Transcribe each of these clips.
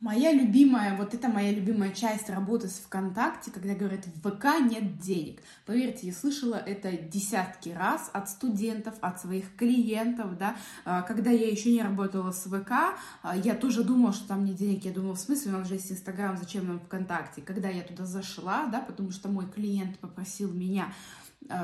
Моя любимая, вот это моя любимая часть работы с ВКонтакте, когда говорят, в ВК нет денег. Поверьте, я слышала это десятки раз от студентов, от своих клиентов, да. А, когда я еще не работала с ВК, а, я тоже думала, что там нет денег. Я думала, в смысле, у нас же есть Инстаграм, зачем нам ВКонтакте? Когда я туда зашла, да, потому что мой клиент попросил меня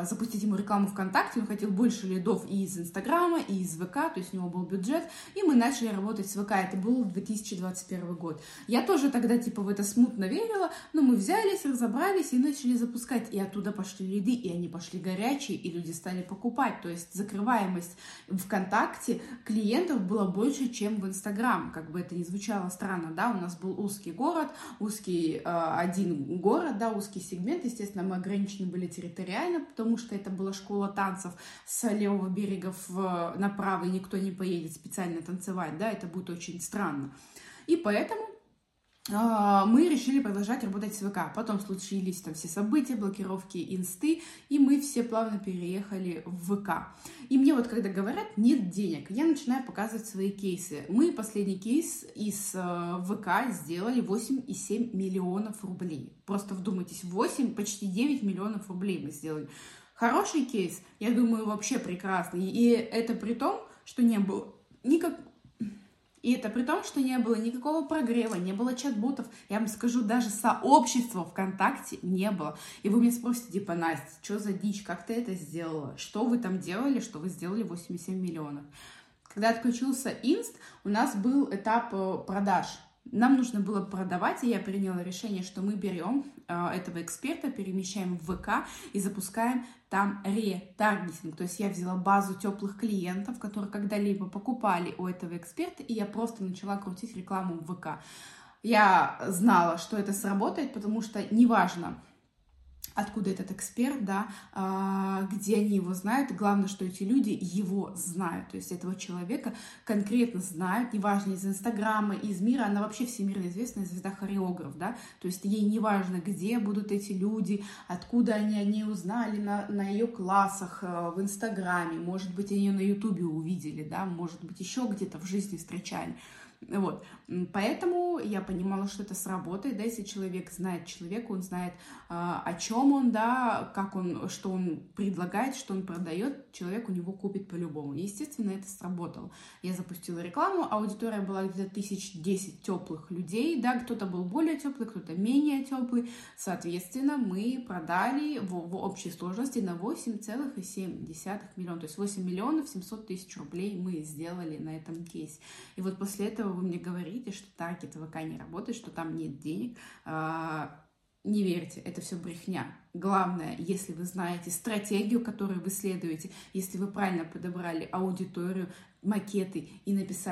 запустить ему рекламу ВКонтакте, он хотел больше лидов и из Инстаграма, и из ВК, то есть у него был бюджет, и мы начали работать с ВК, это был 2021 год. Я тоже тогда типа в это смутно верила, но мы взялись, разобрались и начали запускать, и оттуда пошли лиды, и они пошли горячие, и люди стали покупать, то есть закрываемость ВКонтакте клиентов было больше, чем в Инстаграм, как бы это ни звучало странно, да, у нас был узкий город, узкий э, один город, да, узкий сегмент, естественно, мы ограничены были территориально, потому что это была школа танцев с левого берега в, направо, и никто не поедет специально танцевать, да, это будет очень странно. И поэтому мы решили продолжать работать с ВК. Потом случились там все события, блокировки инсты, и мы все плавно переехали в ВК. И мне вот когда говорят, нет денег, я начинаю показывать свои кейсы. Мы последний кейс из э, ВК сделали 8,7 миллионов рублей. Просто вдумайтесь, 8, почти 9 миллионов рублей мы сделали. Хороший кейс, я думаю, вообще прекрасный. И это при том, что не было никак, и это при том, что не было никакого прогрева, не было чат-ботов. Я вам скажу, даже сообщества ВКонтакте не было. И вы мне спросите, типа, Настя, что за дичь, как ты это сделала? Что вы там делали, что вы сделали 87 миллионов? Когда отключился Инст, у нас был этап э, продаж. Нам нужно было продавать, и я приняла решение, что мы берем э, этого эксперта, перемещаем в ВК и запускаем там ретаргетинг. То есть я взяла базу теплых клиентов, которые когда-либо покупали у этого эксперта, и я просто начала крутить рекламу в ВК. Я знала, что это сработает, потому что неважно, откуда этот эксперт, да, а, где они его знают. главное, что эти люди его знают, то есть этого человека конкретно знают, неважно, из Инстаграма, из мира, она вообще всемирно известная звезда-хореограф, да, то есть ей неважно, где будут эти люди, откуда они они узнали на, на ее классах э, в Инстаграме, может быть, они ее на Ютубе увидели, да, может быть, еще где-то в жизни встречали. Вот. Поэтому я понимала, что это сработает, да, если человек знает человека, он знает, а, о чем он, да, как он, что он предлагает, что он продает, человек у него купит по-любому. Естественно, это сработало. Я запустила рекламу, аудитория была где-то тысяч десять теплых людей, да, кто-то был более теплый, кто-то менее теплый. Соответственно, мы продали в, в общей сложности на 8,7 миллиона, то есть 8 миллионов 700 тысяч рублей мы сделали на этом кейсе. И вот после этого вы мне говорите, что таргет ВК не работает, что там нет денег, а, не верьте, это все брехня. Главное, если вы знаете стратегию, которую вы следуете, если вы правильно подобрали аудиторию, макеты и написали